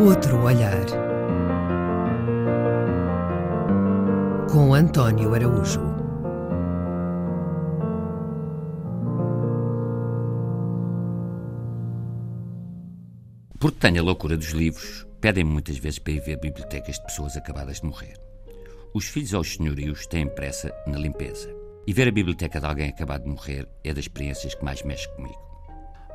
Outro olhar. Com António Araújo. Porque tenho a loucura dos livros, pedem-me muitas vezes para ir ver bibliotecas de pessoas acabadas de morrer. Os filhos aos senhorios têm pressa na limpeza. E ver a biblioteca de alguém acabado de morrer é das experiências que mais mexe comigo.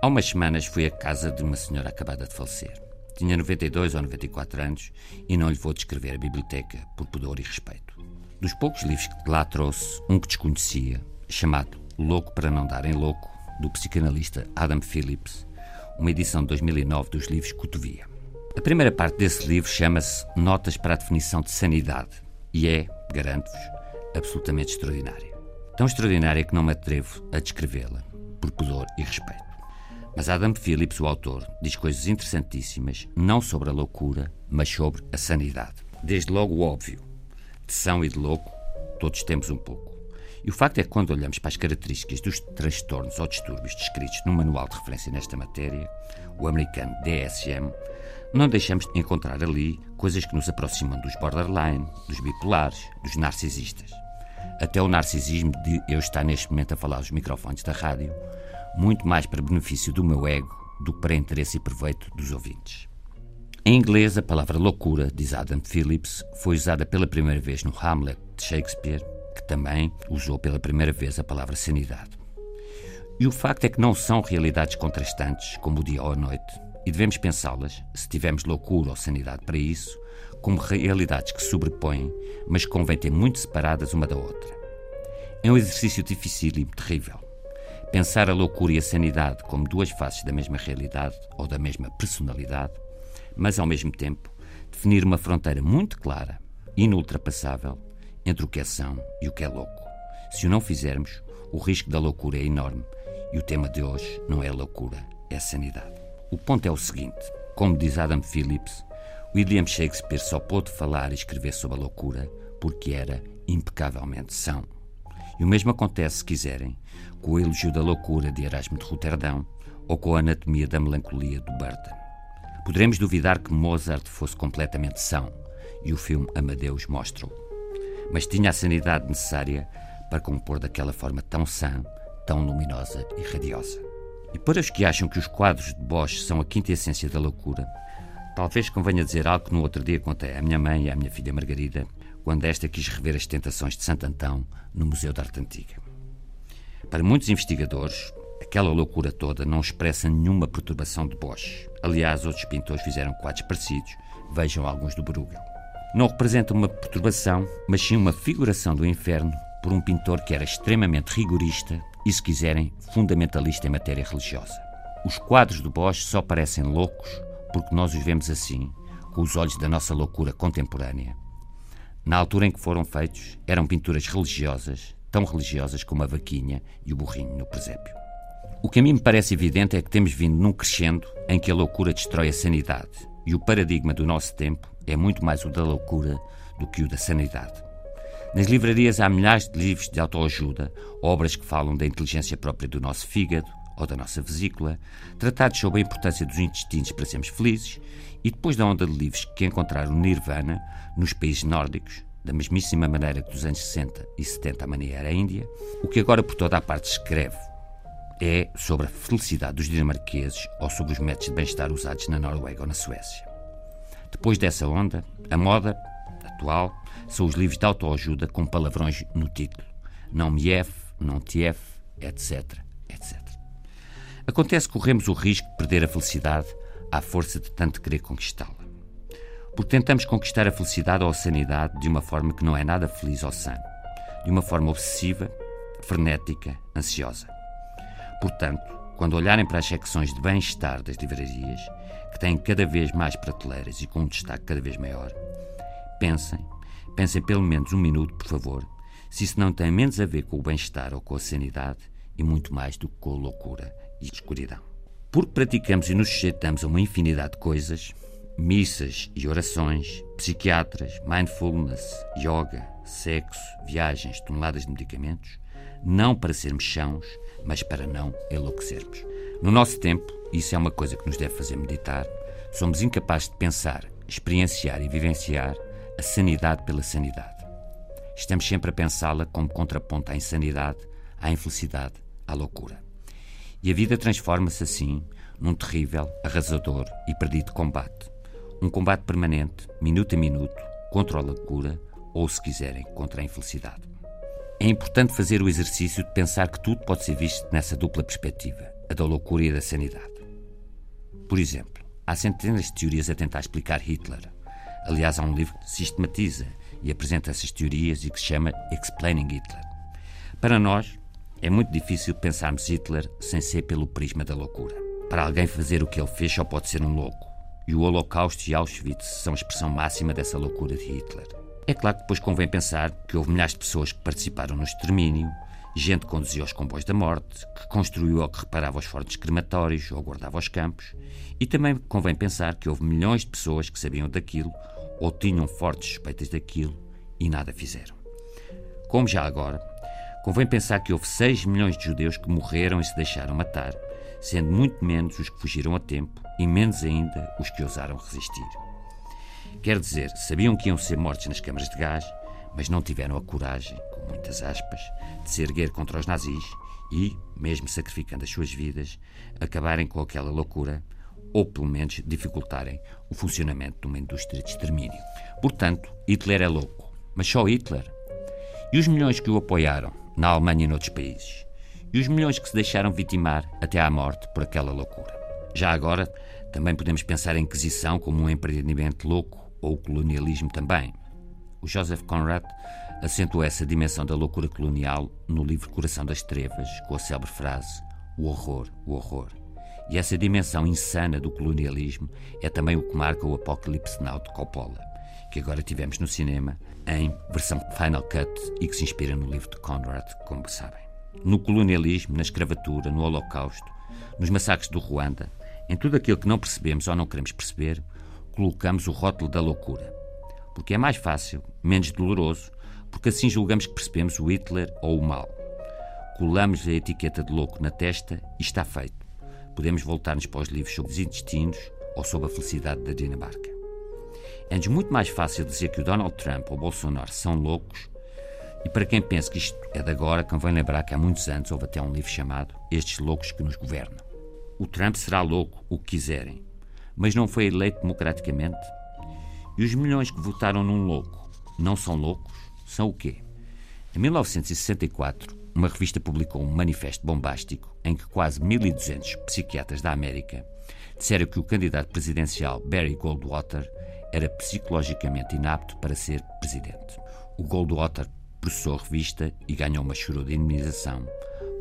Há umas semanas fui à casa de uma senhora acabada de falecer. Tinha 92 ou 94 anos e não lhe vou descrever a biblioteca por pudor e respeito. Dos poucos livros que lá trouxe, um que desconhecia, chamado Louco para Não Dar em Louco, do psicanalista Adam Phillips, uma edição de 2009 dos livros Cotovia. A primeira parte desse livro chama-se Notas para a Definição de Sanidade e é, garanto-vos, absolutamente extraordinária. Tão extraordinária que não me atrevo a descrevê-la, por pudor e respeito. Mas Adam Phillips, o autor, diz coisas interessantíssimas, não sobre a loucura, mas sobre a sanidade. Desde logo o óbvio. De são e de louco, todos temos um pouco. E o facto é que quando olhamos para as características dos transtornos ou distúrbios descritos no manual de referência nesta matéria, o americano DSM, não deixamos de encontrar ali coisas que nos aproximam dos borderline, dos bipolares, dos narcisistas. Até o narcisismo de eu estar neste momento a falar aos microfones da rádio, muito mais para benefício do meu ego do que para interesse e proveito dos ouvintes. Em inglês, a palavra loucura, diz Adam Phillips, foi usada pela primeira vez no Hamlet de Shakespeare, que também usou pela primeira vez a palavra sanidade. E o facto é que não são realidades contrastantes, como o dia ou a noite, e devemos pensá-las, se tivermos loucura ou sanidade para isso, como realidades que se sobrepõem, mas que convém ter muito separadas uma da outra. É um exercício difícil e terrível. Pensar a loucura e a sanidade como duas faces da mesma realidade ou da mesma personalidade, mas ao mesmo tempo definir uma fronteira muito clara, inultrapassável, entre o que é são e o que é louco. Se o não fizermos, o risco da loucura é enorme e o tema de hoje não é loucura, é sanidade. O ponto é o seguinte: como diz Adam Phillips, William Shakespeare só pôde falar e escrever sobre a loucura porque era impecavelmente são. E o mesmo acontece, se quiserem, com o elogio da loucura de Erasmo de Roterdão ou com a anatomia da melancolia do Burton. Poderemos duvidar que Mozart fosse completamente são, e o filme Amadeus mostra-o. Mas tinha a sanidade necessária para compor daquela forma tão sã, tão luminosa e radiosa. E para os que acham que os quadros de Bosch são a quinta essência da loucura, talvez convenha dizer algo que no outro dia contei à minha mãe e à minha filha Margarida, quando esta quis rever as tentações de Santo Antão no Museu da Arte Antiga. Para muitos investigadores, aquela loucura toda não expressa nenhuma perturbação de Bosch. Aliás, outros pintores fizeram quadros parecidos, vejam alguns do Bruegel. Não representa uma perturbação, mas sim uma figuração do inferno por um pintor que era extremamente rigorista e, se quiserem, fundamentalista em matéria religiosa. Os quadros do Bosch só parecem loucos porque nós os vemos assim, com os olhos da nossa loucura contemporânea. Na altura em que foram feitos, eram pinturas religiosas, tão religiosas como a vaquinha e o burrinho no presépio. O que a mim me parece evidente é que temos vindo num crescendo em que a loucura destrói a sanidade, e o paradigma do nosso tempo é muito mais o da loucura do que o da sanidade. Nas livrarias há milhares de livros de autoajuda, obras que falam da inteligência própria do nosso fígado ou da nossa vesícula, tratados sobre a importância dos intestinos para sermos felizes, e depois da onda de livros que encontraram Nirvana nos países nórdicos, da mesmíssima maneira que dos anos 60 e 70 a mania era a Índia, o que agora por toda a parte escreve é sobre a felicidade dos dinamarqueses ou sobre os métodos de bem-estar usados na Noruega ou na Suécia. Depois dessa onda, a moda atual são os livros de autoajuda com palavrões no título. Não me F, não te F, etc, etc. Acontece que corremos o risco de perder a felicidade à força de tanto querer conquistá-la. Porque tentamos conquistar a felicidade ou a sanidade de uma forma que não é nada feliz ou sã, de uma forma obsessiva, frenética, ansiosa. Portanto, quando olharem para as secções de bem-estar das livrarias, que têm cada vez mais prateleiras e com um destaque cada vez maior, pensem Pensem pelo menos um minuto, por favor, se isso não tem menos a ver com o bem-estar ou com a sanidade e muito mais do que com a loucura e escuridão. Porque praticamos e nos sujeitamos a uma infinidade de coisas, missas e orações, psiquiatras, mindfulness, yoga, sexo, viagens, toneladas de medicamentos, não para sermos chãos, mas para não enlouquecermos. No nosso tempo, isso é uma coisa que nos deve fazer meditar, Somos incapazes de pensar, experienciar e vivenciar a sanidade pela sanidade. Estamos sempre a pensá-la como contraponto à insanidade, à infelicidade, à loucura. E a vida transforma-se assim num terrível, arrasador e perdido combate. Um combate permanente, minuto a minuto, contra a loucura ou, se quiserem, contra a infelicidade. É importante fazer o exercício de pensar que tudo pode ser visto nessa dupla perspectiva, a da loucura e a da sanidade. Por exemplo, há centenas de teorias a tentar explicar Hitler. Aliás, há um livro que sistematiza e apresenta essas teorias e que se chama Explaining Hitler. Para nós, é muito difícil pensarmos Hitler sem ser pelo prisma da loucura. Para alguém fazer o que ele fez, só pode ser um louco. E o Holocausto e Auschwitz são a expressão máxima dessa loucura de Hitler. É claro que depois convém pensar que houve milhares de pessoas que participaram no extermínio, gente que conduzia os comboios da morte, que construiu ou que reparava os fortes crematórios ou guardava os campos, e também convém pensar que houve milhões de pessoas que sabiam daquilo ou tinham fortes suspeitas daquilo e nada fizeram. Como já agora, convém pensar que houve 6 milhões de judeus que morreram e se deixaram matar, sendo muito menos os que fugiram a tempo e menos ainda os que ousaram resistir. Quer dizer, sabiam que iam ser mortos nas câmaras de gás, mas não tiveram a coragem, com muitas aspas, de se erguer contra os nazis e, mesmo sacrificando as suas vidas, acabarem com aquela loucura ou, pelo menos, dificultarem o funcionamento de uma indústria de extermínio. Portanto, Hitler é louco. Mas só Hitler? E os milhões que o apoiaram, na Alemanha e noutros países? E os milhões que se deixaram vitimar até à morte por aquela loucura? Já agora, também podemos pensar a Inquisição como um empreendimento louco ou o colonialismo também. O Joseph Conrad acentuou essa dimensão da loucura colonial no livro Coração das Trevas, com a célebre frase: O horror, o horror. E essa dimensão insana do colonialismo é também o que marca o Apocalipse Now de Coppola, que agora tivemos no cinema em versão Final Cut e que se inspira no livro de Conrad, como sabem. No colonialismo, na escravatura, no Holocausto, nos massacres do Ruanda, em tudo aquilo que não percebemos ou não queremos perceber, colocamos o rótulo da loucura. Porque é mais fácil, menos doloroso, porque assim julgamos que percebemos o Hitler ou o mal. Colamos a etiqueta de louco na testa e está feito. Podemos voltar-nos para os livros sobre os intestinos ou sobre a felicidade da Dinamarca. É-nos muito mais fácil dizer que o Donald Trump ou o Bolsonaro são loucos e para quem pensa que isto é de agora, convém lembrar que há muitos anos houve até um livro chamado Estes Loucos que nos Governam. O Trump será louco, o que quiserem, mas não foi eleito democraticamente? E os milhões que votaram num louco não são loucos? São o quê? Em 1964, uma revista publicou um manifesto bombástico em que quase 1.200 psiquiatras da América disseram que o candidato presidencial Barry Goldwater era psicologicamente inapto para ser presidente. O Goldwater processou a revista e ganhou uma churra de indemnização,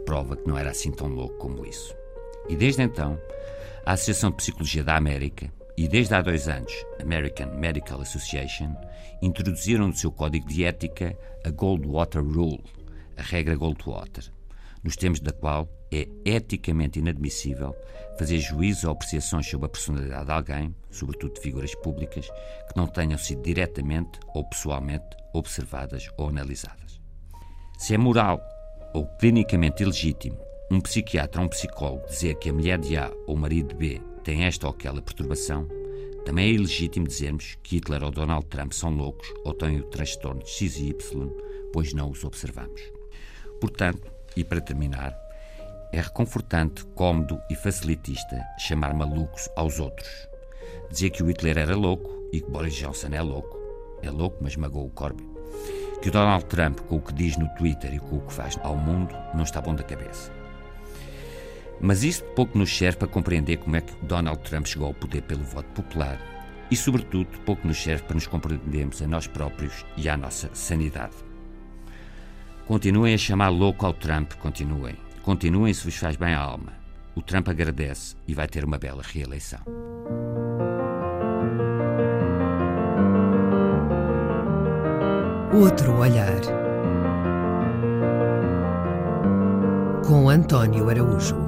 prova que não era assim tão louco como isso. E desde então, a Associação de Psicologia da América e desde há dois anos American Medical Association introduziram no seu código de ética a Goldwater Rule, a regra Goldwater, nos termos da qual é eticamente inadmissível fazer juízos ou apreciações sobre a personalidade de alguém, sobretudo de figuras públicas, que não tenham sido diretamente ou pessoalmente observadas ou analisadas. Se é moral ou clinicamente ilegítimo um psiquiatra ou um psicólogo dizer que a mulher de A ou o marido de B tem esta ou aquela perturbação, também é ilegítimo dizermos que Hitler ou Donald Trump são loucos ou têm o transtorno de X e Y, pois não os observamos. Portanto, e para terminar, é reconfortante, cómodo e facilitista chamar malucos aos outros. Dizer que o Hitler era louco e que Boris Johnson é louco. É louco, mas magoou o Corbyn. Que o Donald Trump, com o que diz no Twitter e com o que faz ao mundo, não está bom da cabeça. Mas isso pouco nos serve para compreender como é que Donald Trump chegou ao poder pelo voto popular e, sobretudo, pouco nos serve para nos compreendermos a nós próprios e à nossa sanidade. Continuem a chamar louco ao Trump, continuem. Continuem se vos faz bem a alma. O Trump agradece e vai ter uma bela reeleição. Outro olhar. Com António Araújo.